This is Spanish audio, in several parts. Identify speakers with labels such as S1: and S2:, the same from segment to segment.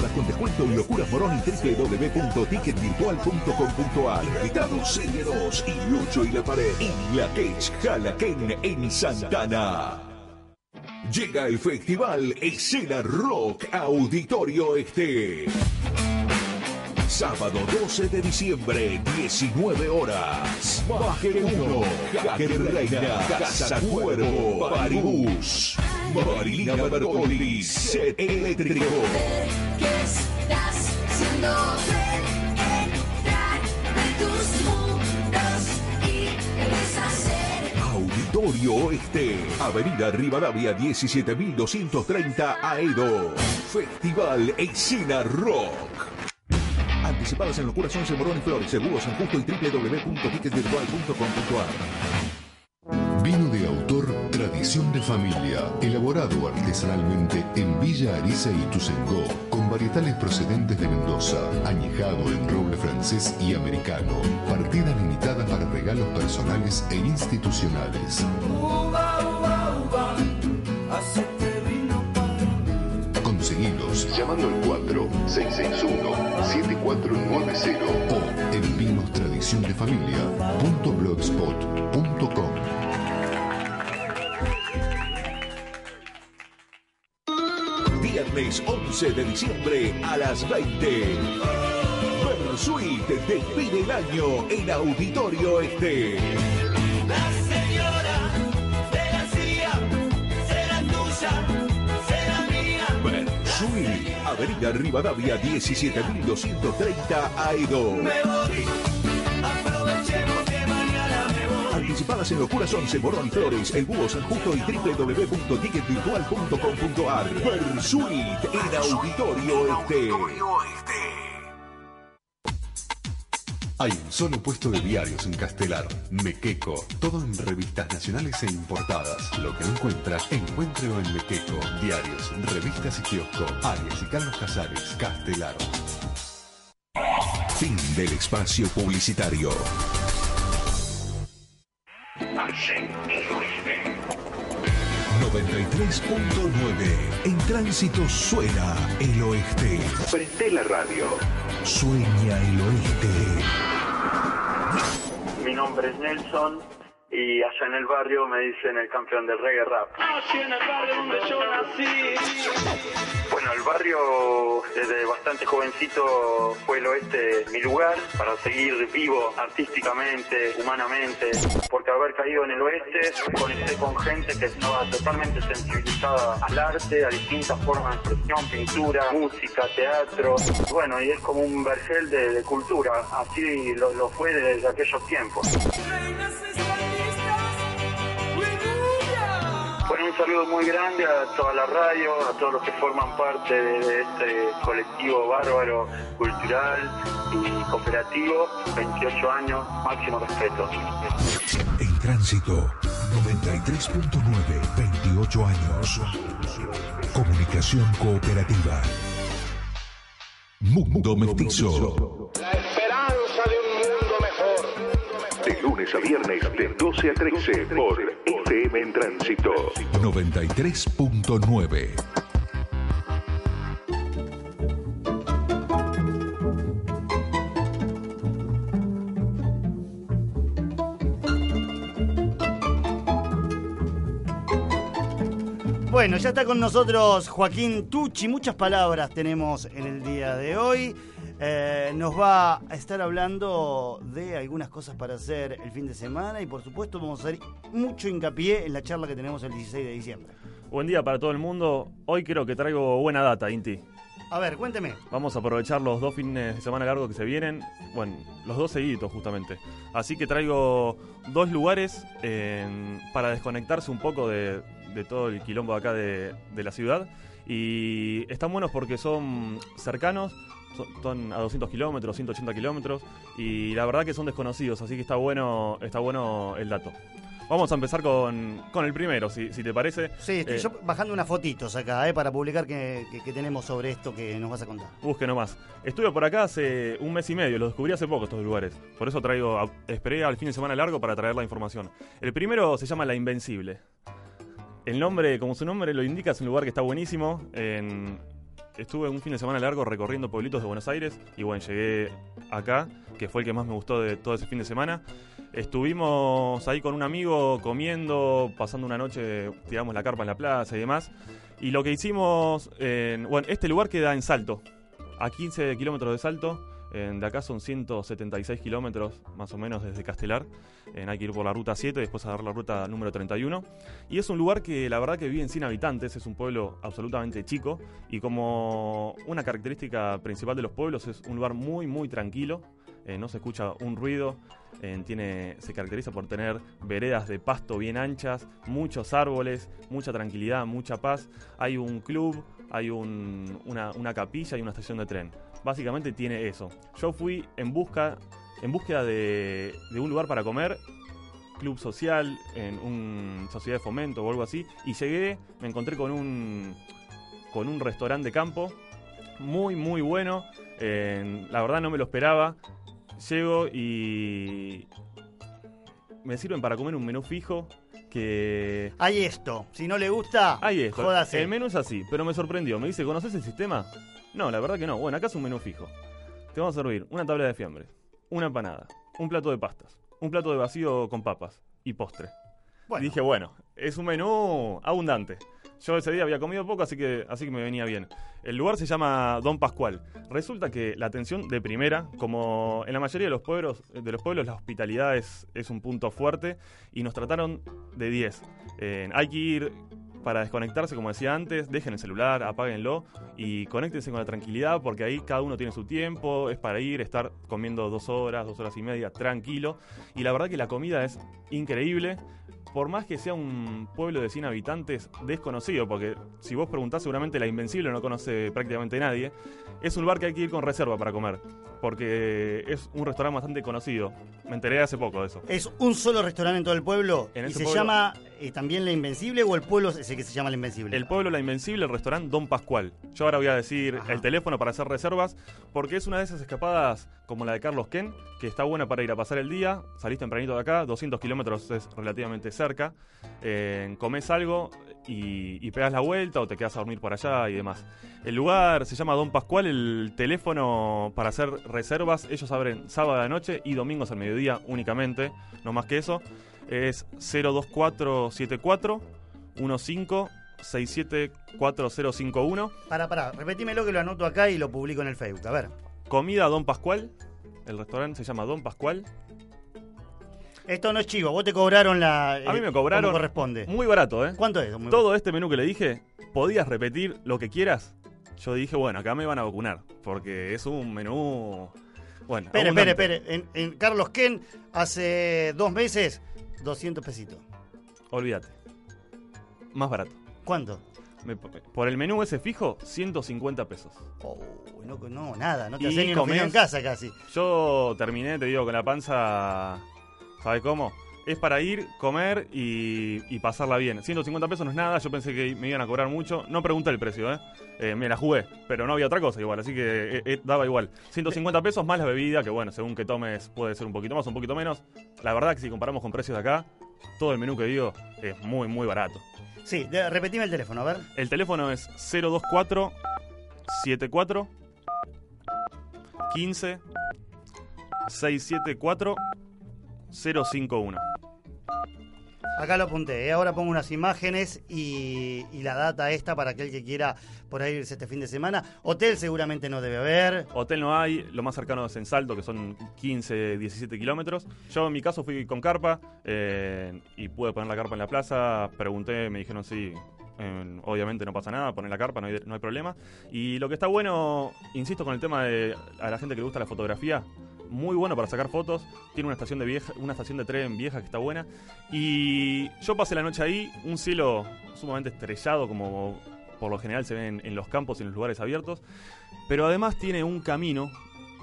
S1: con descuento y locuras morón y www.ticketvirtual.com.ar. Invitados 2 y Lucho y la pared. Y la Cage en Santana. Llega el festival Escena Rock Auditorio Este. Sábado 12 de diciembre, 19 horas. Baje 1, Jaque Reina, Casa Cuervo, Paribus. Marilina Bertoldi, Set Eléctrico. Auditorio Oeste, Avenida Rivadavia 17230 Aedo. Festival Escena Rock. Anticipadas en Locuras 11 Morón y Flores, seguros en justo y www.ticketvirtual.com.ar.
S2: Vino de autor Tradición de Familia, elaborado artesanalmente en Villa Ariza y Tuzengó, con varietales procedentes de Mendoza, añejado en roble francés y americano, partida limitada para regalos personales e institucionales. Llamando al 4-661-7490 o en vinostradiciondefamilia.blogspot.com.
S1: Viernes 11 de diciembre a las 20. Versuit despide el año en Auditorio Este. Avenida Rivadavia 17230 Aedo.
S3: Me voy, aprovechemos que mañana me voy.
S1: Anticipadas en Locuras 11 Morón Flores, El Búho San Justo y www.ticketvirtual.com.ar. Versuit en Auditorio Este.
S2: Hay un solo puesto de diarios en Castelar, Mequeco, todo en revistas nacionales e importadas. Lo que no encuentra, encuéntrelo en Mequeco. Diarios, revistas y kiosco. Arias y Carlos Casares, Castelar.
S1: Fin del espacio publicitario. 93.9 En tránsito suena el oeste.
S2: Prende la radio.
S1: Sueña el oeste.
S4: Mi nombre es Nelson y allá en el barrio me dicen el campeón del reggae rap.
S3: Nací en el barrio donde yo nací.
S4: Bueno, el barrio desde bastante jovencito fue el oeste mi lugar para seguir vivo artísticamente, humanamente, porque haber caído en el oeste conecté con gente que estaba totalmente sensibilizada al arte, a distintas formas de expresión, pintura, música, teatro. Bueno, y es como un vergel de, de cultura, así lo, lo fue desde aquellos tiempos. Un saludo muy grande a toda la radio, a todos los que forman parte de, de este colectivo bárbaro, cultural y cooperativo. 28 años, máximo respeto.
S1: En tránsito 93.9 28 años. Comunicación cooperativa. Mundo Mestizo.
S5: La esperanza de un mundo mejor.
S2: De lunes a viernes de 12 a 13 por FM en Tránsito.
S1: 93.9
S6: Bueno, ya está con nosotros Joaquín Tucci. Muchas palabras tenemos en el día de hoy. Eh, nos va a estar hablando de algunas cosas para hacer el fin de semana y por supuesto vamos a hacer mucho hincapié en la charla que tenemos el 16 de diciembre.
S7: Buen día para todo el mundo. Hoy creo que traigo buena data, Inti.
S6: A ver, cuénteme.
S7: Vamos a aprovechar los dos fines de semana largos que se vienen. Bueno, los dos seguidos justamente. Así que traigo dos lugares para desconectarse un poco de, de todo el quilombo acá de, de la ciudad. Y están buenos porque son cercanos, son, son a 200 kilómetros, 180 kilómetros. Y la verdad que son desconocidos, así que está bueno, está bueno el dato. Vamos a empezar con, con el primero, si, si te parece.
S6: Sí, estoy
S7: Eh,
S6: yo bajando unas fotitos acá eh, para publicar que, que- que tenemos sobre esto que nos vas a contar.
S7: Busque nomás. Estuve por acá hace un mes y medio, los descubrí hace poco estos lugares. Por eso traigo, a- esperé al fin de semana largo para traer la información. El primero se llama La Invencible. El nombre, como su nombre lo indica, es un lugar que está buenísimo. En, estuve un fin de semana largo recorriendo pueblitos de Buenos Aires y bueno, llegué acá, que fue el que más me gustó de todo ese fin de semana. Estuvimos ahí con un amigo comiendo, pasando una noche, tiramos la carpa en la plaza y demás. Y lo que hicimos, en- bueno, este lugar queda en Salto, a 15 kilómetros de Salto. En- de acá son 176 kilómetros más o menos desde Castelar. En, hay que ir por la ruta 7 y después agarrar la ruta número 31. Y es un lugar que la verdad que viven sin habitantes, es un pueblo absolutamente chico. Y como una característica principal de los pueblos es un lugar muy, muy tranquilo. eh, no se escucha un ruido. eh, tiene, se caracteriza por tener veredas de pasto bien anchas, muchos árboles, mucha tranquilidad, mucha paz. Hay un club, hay un- una, una capilla y una estación de tren. Básicamente tiene eso. Yo fui en busca, en búsqueda de, de un lugar para comer, club social, en una sociedad de fomento o algo así, y llegué, me encontré con un con un restaurante de campo muy muy bueno. eh, la verdad no me lo esperaba. Llego y me sirven para comer un menú fijo que
S6: Hay esto. Si no le gusta,
S7: Ahí esto.
S6: jódase.
S7: El menú es así, pero me sorprendió. Me dice, ¿conoces el sistema? No, la verdad que no. Bueno, acá es un menú fijo. Te vamos a servir una tabla de fiambres, una empanada, un plato de pastas, un plato de vacío con papas y postre.
S6: Bueno.
S7: Y dije, bueno, es un menú abundante. Yo ese día había comido poco, así que, así que me venía bien. El lugar se llama Don Pascual. Resulta que la atención de primera, como en la mayoría de los pueblos, de los pueblos la hospitalidad es, es un punto fuerte y nos trataron de 10. Eh, hay que ir para desconectarse, como decía antes, dejen el celular, apáguenlo y conéctense con la tranquilidad porque ahí cada uno tiene su tiempo, es para ir, estar comiendo dos horas, dos horas y media, tranquilo. Y la verdad que la comida es increíble. Por más que sea un pueblo de 100 habitantes desconocido, porque si vos preguntás seguramente la Invencible no conoce prácticamente nadie, es un lugar que hay que ir con reserva para comer, porque es un restaurante bastante conocido. Me enteré hace poco de eso.
S6: Es un solo restaurante en todo el pueblo
S7: En
S6: y
S7: ese
S6: se
S7: pueblo-
S6: llama eh, también La Invencible o el pueblo es el que se llama La Invencible.
S7: El pueblo La Invencible, el restaurante Don Pascual. Yo ahora voy a decir
S6: Ajá.
S7: el teléfono para hacer reservas, porque es una de esas escapadas como la de Carlos Ken, que está buena para ir a pasar el día. Salís tempranito de acá, 200 kilómetros es relativamente cerca. Eh, comes algo y, y pegas la vuelta o te quedas a dormir por allá y demás. El lugar se llama Don Pascual, el teléfono para hacer reservas, ellos abren sábado a la noche y domingos al mediodía únicamente, no más que eso. Es 02474 15 674051.
S6: Pará, pará, repetímelo que lo anoto acá y lo publico en el Facebook. A ver.
S7: Comida Don Pascual. El restaurante se llama Don Pascual.
S6: Esto no es chivo, vos te cobraron la.
S7: A mí
S6: eh,
S7: me cobraron
S6: corresponde.
S7: muy barato, ¿eh?
S6: ¿Cuánto es? Muy
S7: Todo este menú que le dije, podías repetir lo que quieras. Yo dije, bueno, acá me van a vacunar, porque es un menú... Bueno,
S6: Espere, espere, espere. En, en Carlos Ken hace dos meses, 200 pesitos.
S7: Olvídate. Más barato.
S6: ¿Cuánto?
S7: Me- por el menú ese fijo, 150 pesos.
S6: Oh, no, no, nada, no te
S7: Y
S6: haces ni
S7: comés-
S6: opinión en casa casi.
S7: Yo terminé, te digo, con la panza... ¿Sabes cómo? Es para ir, comer y, y pasarla bien. 150 pesos no es nada, yo pensé que me iban a cobrar mucho. No pregunté el precio, ¿eh? Eh, me la jugué, pero no había otra cosa igual, así que eh, eh, daba igual. 150 pesos más la bebida, que bueno, según que tomes puede ser un poquito más o un poquito menos. La verdad que si comparamos con precios de acá, todo el menú que digo es muy, muy barato.
S6: Sí, de- repetime el teléfono, a ver.
S7: El teléfono es 024 74 15 674 051.
S6: Acá lo apunté, ¿eh? ahora pongo unas imágenes y, la data esta para aquel que quiera por ahí irse este fin de semana. Hotel seguramente no debe haber.
S7: Hotel no hay, lo más cercano es en Salto, que son 15, 17 kilómetros. Yo en mi caso fui con carpa eh, y pude poner la carpa en la plaza. Pregunté, me dijeron sí. obviamente no pasa nada, poner la carpa, no hay problema. Y lo que está bueno, insisto con el tema de a la gente que le gusta la fotografía, muy bueno para sacar fotos. Tiene una estación de vieja, una estación de tren vieja que está buena. Y yo pasé la noche ahí, un cielo sumamente estrellado, como por lo general se ve en, los campos y en los lugares abiertos. Pero además tiene un camino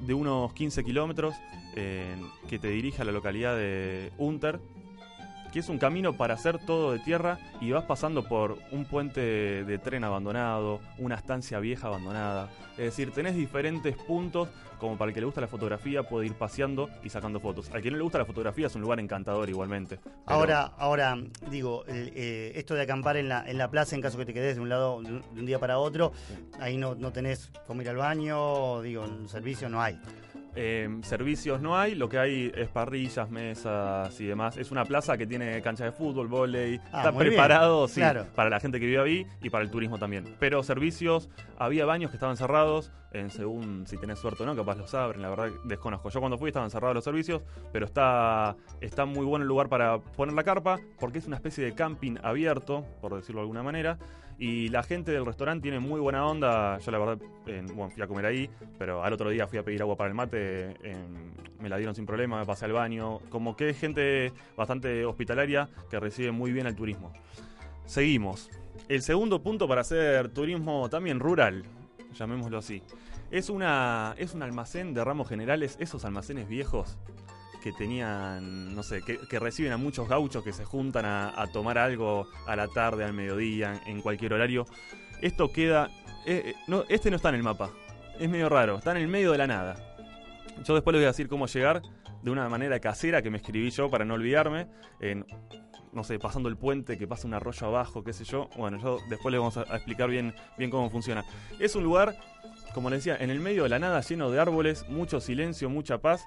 S7: de unos 15 kilómetros eh, que te dirige a la localidad de Unter, que es un camino para hacer todo de tierra y vas pasando por un puente de tren abandonado, una estancia vieja abandonada. Es decir, tenés diferentes puntos como para el que le gusta la fotografía puede ir paseando y sacando fotos. Al que no le gusta la fotografía es un lugar encantador igualmente. Pero-
S6: Ahora, ahora digo, eh, esto de acampar en la, en la plaza en caso que te quedes de un lado de un, un día para otro, ahí no, no tenés cómo ir al baño, digo, el servicio no hay.
S7: Eh, servicios no hay, lo que hay es parrillas, mesas y demás. Es una plaza que tiene cancha de fútbol, volei,
S6: Ah,
S7: está
S6: bien,
S7: preparado sí,
S6: claro.
S7: para la gente que vive ahí y para el turismo también. Pero servicios, había baños que estaban cerrados, en según si tenés suerte o no, capaz los abren, la verdad desconozco. Yo cuando fui estaban cerrados los servicios, pero está, está muy bueno el lugar para poner la carpa, porque es una especie de camping abierto, por decirlo de alguna manera. Y la gente del restaurante tiene muy buena onda. Yo la verdad, en- bueno, fui a comer ahí, pero al otro día fui a pedir agua para el mate, me la dieron sin problema, me pasé al baño. Como que es gente bastante hospitalaria que recibe muy bien el turismo. Seguimos. El segundo punto para hacer turismo también rural, llamémoslo así, es, una, es un almacén de ramos generales, esos almacenes viejos que tenían, no sé, que, reciben a muchos gauchos que se juntan a, tomar algo a la tarde, al mediodía, en cualquier horario. Esto queda... eh, eh, no, este no está en el mapa, es medio raro, está en el medio de la nada. Yo después les voy a decir cómo llegar de una manera casera que me escribí yo para no olvidarme. No sé, pasando el puente, que pasa un arroyo abajo, qué sé yo. Bueno, yo después les vamos a, explicar bien, bien cómo funciona. Es un lugar, como les decía, en el medio de la nada, lleno de árboles, mucho silencio, mucha paz.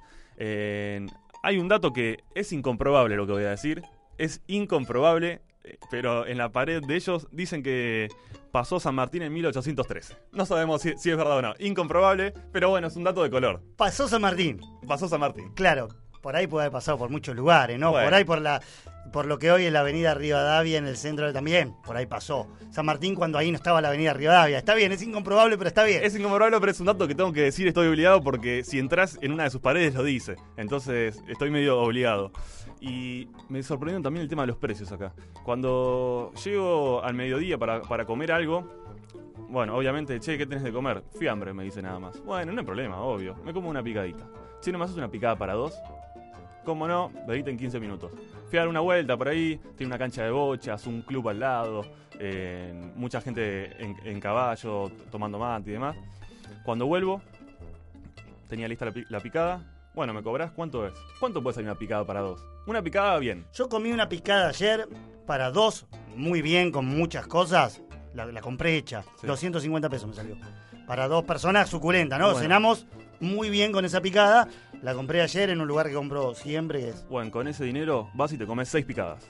S7: Hay un dato que es incomprobable lo que voy a decir. Es incomprobable, eh, pero en la pared de ellos dicen que pasó San Martín en 1813. No sabemos si, si es verdad o no. Incomprobable, pero bueno, es un dato de color.
S6: Pasó San Martín,
S7: Pasó San Martín.
S6: claro, por ahí puede haber pasado por muchos lugares, ¿no?
S7: Bueno.
S6: Por ahí por la por lo que hoy es la avenida Rivadavia en el centro también, por ahí pasó. San Martín cuando ahí no estaba la avenida Rivadavia. Está bien, es incomprobable, pero está bien.
S7: Es incomprobable, pero es un dato que tengo que decir, estoy obligado porque si entras en una de sus paredes lo dice. Entonces estoy medio obligado. Y me sorprendió también el tema de los precios acá. Cuando llego al mediodía para, para comer algo, bueno, obviamente, che, ¿qué tenés de comer? Fiambre, me dice nada más. Bueno, no hay problema, obvio. Me como una picadita. Si no me haces una picada para dos, ¿cómo no? Vedite en 15 minutos. Fui a dar una vuelta por ahí, tiene una cancha de bochas, un club al lado, eh, mucha gente en, en caballo, tomando mate y demás. Cuando vuelvo, tenía lista la, pi- la picada. Bueno, ¿me cobras? ¿Cuánto es? ¿Cuánto puede salir una picada para dos? Una picada bien.
S6: Yo comí una picada ayer para dos, muy bien, con muchas cosas. La, la compré hecha.
S7: Sí.
S6: 250 pesos me salió. Para dos personas, suculenta, ¿no?
S7: Bueno.
S6: Cenamos muy bien con esa picada. La compré ayer en un lugar que compro siempre, es...
S7: Bueno, con ese dinero vas y te comes seis picadas.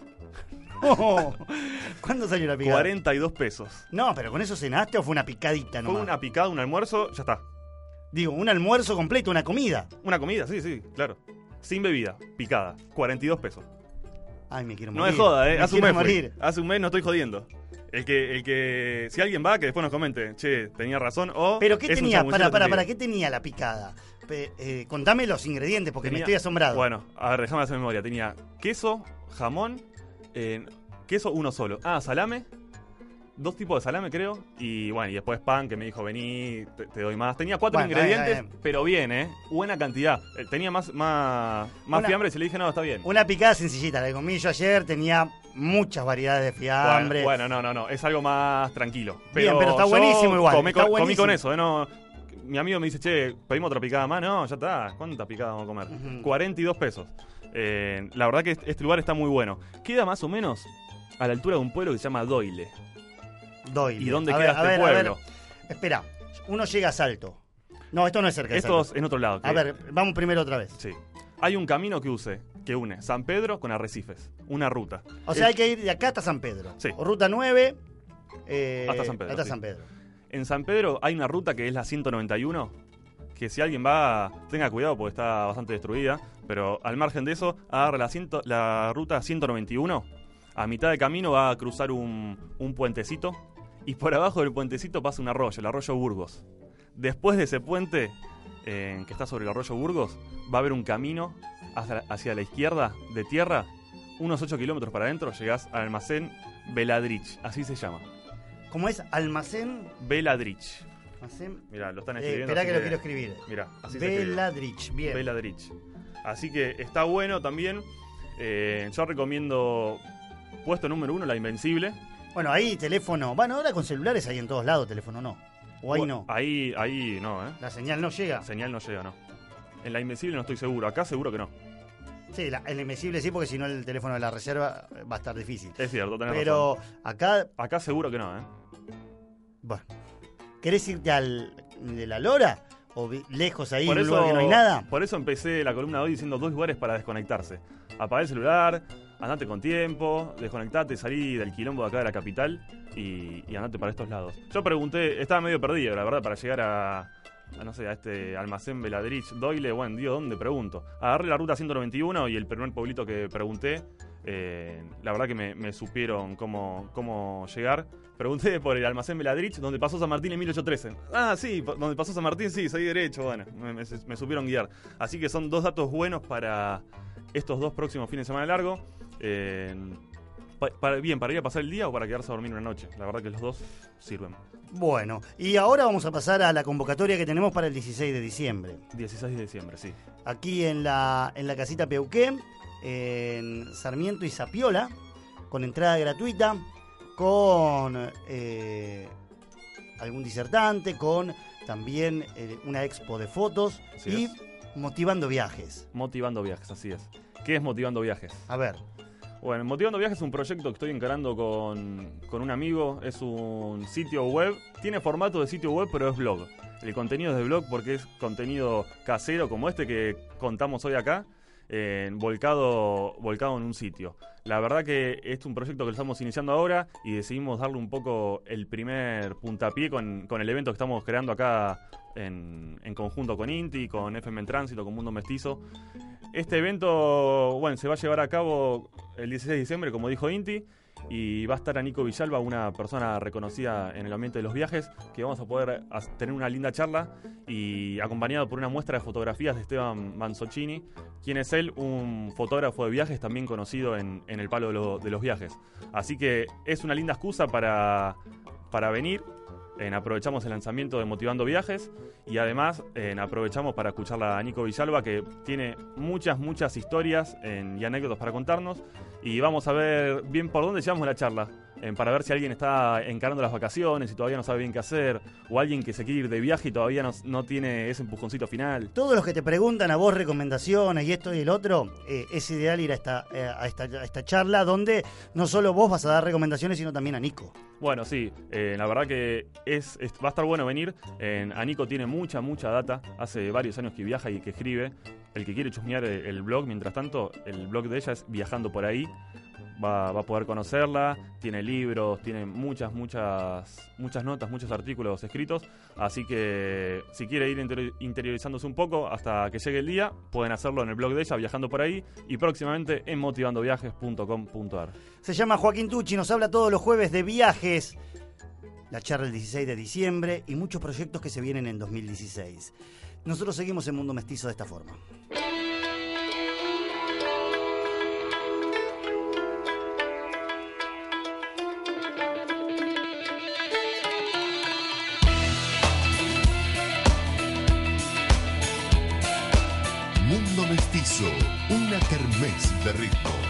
S6: Oh, ¿Cuándo salió la picada?
S7: 42 pesos.
S6: No, pero ¿con eso cenaste o fue una picadita
S7: Fue
S6: nomás?
S7: una picada, un almuerzo, ya está.
S6: Digo, un almuerzo completo, una comida.
S7: Una comida, sí, sí, claro. Sin bebida, picada, 42 pesos.
S6: Ay, me quiero
S7: No
S6: morir.
S7: es joda, ¿eh?
S6: Me
S7: Hace un mes.
S6: morir.
S7: Hace un mes no estoy jodiendo. El que, el que. Si alguien va, que después nos comente, che, tenía razón o.
S6: ¿Pero qué tenía? Para, para, para, ¿qué tenía la picada? Pe- eh, contame los ingredientes porque me estoy asombrado.
S7: Bueno, a ver, déjame hacer memoria. Tenía queso, jamón, eh, queso uno solo. Ah, salame. Dos tipos de salame, creo. Y bueno, y después pan, que me dijo, vení, te, te doy más. Tenía cuatro
S6: Bueno, está bien,
S7: ingredientes,
S6: bien.
S7: pero bien, ¿eh? Buena cantidad. Eh, Tenía más, más, más
S6: Una-
S7: fiambre y se le dije, no, está bien.
S6: Una picada sencillita, la que comí yo ayer tenía muchas variedades de fiambre.
S7: Bueno, bueno, no, no, no, es algo más tranquilo.
S6: Bien, pero está buenísimo igual,
S7: Comí,
S6: está
S7: con eso, ¿eh? No, mi amigo me dice, che, pedimos otra picada más. No, ya está. ¿Cuántas picadas vamos a comer?
S6: Ujú.
S7: 42 pesos. Eh, la verdad que este lugar está muy bueno. Queda más o menos a la altura de un pueblo que se llama Doyle.
S6: Doyle.
S7: ¿Y dónde
S6: A
S7: queda
S6: ver,
S7: este
S6: ver,
S7: pueblo?
S6: Espera, uno llega a Salto. No, esto no es cerca de
S7: Esto es en otro lado.
S6: A ver, vamos primero otra vez.
S7: Sí. Hay un camino que use, que une San Pedro con Arrecifes. Una ruta.
S6: O sea, hay que ir de acá hasta San Pedro.
S7: Sí.
S6: O ruta 9. eh,
S7: Hasta San Pedro,
S6: Hasta
S7: sí.
S6: San Pedro.
S7: En San Pedro hay una ruta que es la 191, que si alguien va, tenga cuidado porque está bastante destruida, pero al margen de eso, agarra la, ruta 191, a mitad de camino va a cruzar un, un puentecito, y por abajo del puentecito pasa un arroyo, el arroyo Burgos. Después de ese puente, que está sobre el arroyo Burgos, va a haber un camino hacia, hacia la izquierda de tierra, unos 8 kilómetros para adentro, llegás al almacén Beladrich, así se llama.
S6: ¿Cómo es? Almacén.
S7: Beladrich.
S6: almacén
S7: Mira, lo están
S6: eh,
S7: escribiendo.
S6: espera que lo quiero escribir.
S7: Mira, así.
S6: Beladrich. Bien.
S7: Beladrich. Así que está bueno también. Eh, yo recomiendo, puesto número uno, la Invencible.
S6: Bueno, ahí teléfono. Bueno, ahora con celulares hay en todos lados, teléfono no. O ahí no.
S7: Ahí, ahí no, ¿eh?
S6: La señal no llega.
S7: La señal no llega, no. En la Invencible no estoy seguro. Acá seguro que no.
S6: Sí, la- el invisible sí, porque si no el teléfono de la reserva eh, va a estar difícil.
S7: Es cierto, tenés
S6: Pero
S7: razón.
S6: acá,
S7: Acá seguro que no, ¿eh?
S6: bueno. ¿Querés irte al de la Lora? ¿O lejos ahí,
S7: Por
S6: en un
S7: eso,
S6: lugar que no hay nada?
S7: por eso empecé la columna de hoy diciendo dos lugares para desconectarse. Apagar el celular, andate con tiempo, desconectate, salí del quilombo de acá de la capital y, y andate para estos lados. Yo pregunté, estaba medio perdido, la verdad, para llegar a, no sé, a este almacén Beladrich, Doyle, bueno, digo, ¿dónde pregunto? Agarré la ruta 191 y el primer pueblito que pregunté, eh, la verdad que me, supieron cómo, cómo llegar. Pregunté por el almacén Beladrich, donde pasó San Martín en 1813. Ah, sí, donde pasó San Martín, sí, seguí derecho, bueno, me supieron guiar. Así que son dos datos buenos para estos dos próximos fines de semana largo. Eh, pa- para, bien, para ir a pasar el día o para quedarse a dormir una noche. La verdad que los dos sirven.
S6: Bueno, y ahora vamos a pasar a la convocatoria que tenemos para el 16 de diciembre.
S7: 16 de diciembre, sí.
S6: Aquí en la, en la casita Peuquén, en Sarmiento y Zapiola, con entrada gratuita, con eh, algún disertante, con también eh, una expo de fotos
S7: Así
S6: y
S7: es.
S6: motivando viajes.
S7: Motivando viajes, así es. ¿Qué es Motivando Viajes?
S6: A ver,
S7: Bueno, Motivando Viajes es un proyecto que estoy encarando con, con un amigo. Es un sitio web. Tiene formato de sitio web, pero es blog. El contenido es de blog porque es contenido casero como este que contamos hoy acá. Volcado, volcado en un sitio. La verdad que es un proyecto que lo estamos iniciando ahora y decidimos darle un poco el primer puntapié con, con el evento que estamos creando acá en, en conjunto con Inti, con FM en Tránsito, con Mundo Mestizo. Este evento, bueno, se va a llevar a cabo el 16 de diciembre, como dijo Inti, y va a estar a Nico Villalba, una persona reconocida en el ambiente de los viajes, que vamos a poder tener una linda charla y acompañado por una muestra de fotografías de Esteban Manzocini, quien es él, un fotógrafo de viajes también conocido en, en el palo de, de los viajes. Así que es una linda excusa para, para venir. En aprovechamos el lanzamiento de Motivando Viajes y además aprovechamos para escuchar a Nico Villalba que tiene muchas, muchas historias en- y anécdotas para contarnos. Y vamos a ver bien por dónde llevamos la charla eh, para ver si alguien está encarando las vacaciones y todavía no sabe bien qué hacer o alguien que se quiere ir de viaje y todavía no, no tiene ese empujoncito final.
S6: todos los que te preguntan a vos recomendaciones y esto y el otro, eh, es ideal ir a esta, eh, a, esta, a esta charla donde no solo vos vas a dar recomendaciones, sino también a Nico.
S7: Bueno, sí, eh, la verdad que es, es- va a estar bueno venir. En Anico tiene mucha, mucha data. Hace varios años que viaja y que escribe. El que quiere chusmear el, el blog, mientras tanto, el blog de ella es Viajando por ahí. Va, a poder conocerla, tiene libros, tiene muchas, muchas, muchas notas, muchos artículos escritos. Así que si quiere ir interior- interiorizándose un poco hasta que llegue el día, pueden hacerlo en el blog de ella, Viajando por ahí, y próximamente en motivandoviajes.com.ar.
S6: Se llama Joaquín Tucci, nos habla todos los jueves de viajes. La charla el 16 de diciembre y muchos proyectos que se vienen en 2016. Nosotros seguimos en Mundo Mestizo de esta forma.
S2: Kermés de ritmos.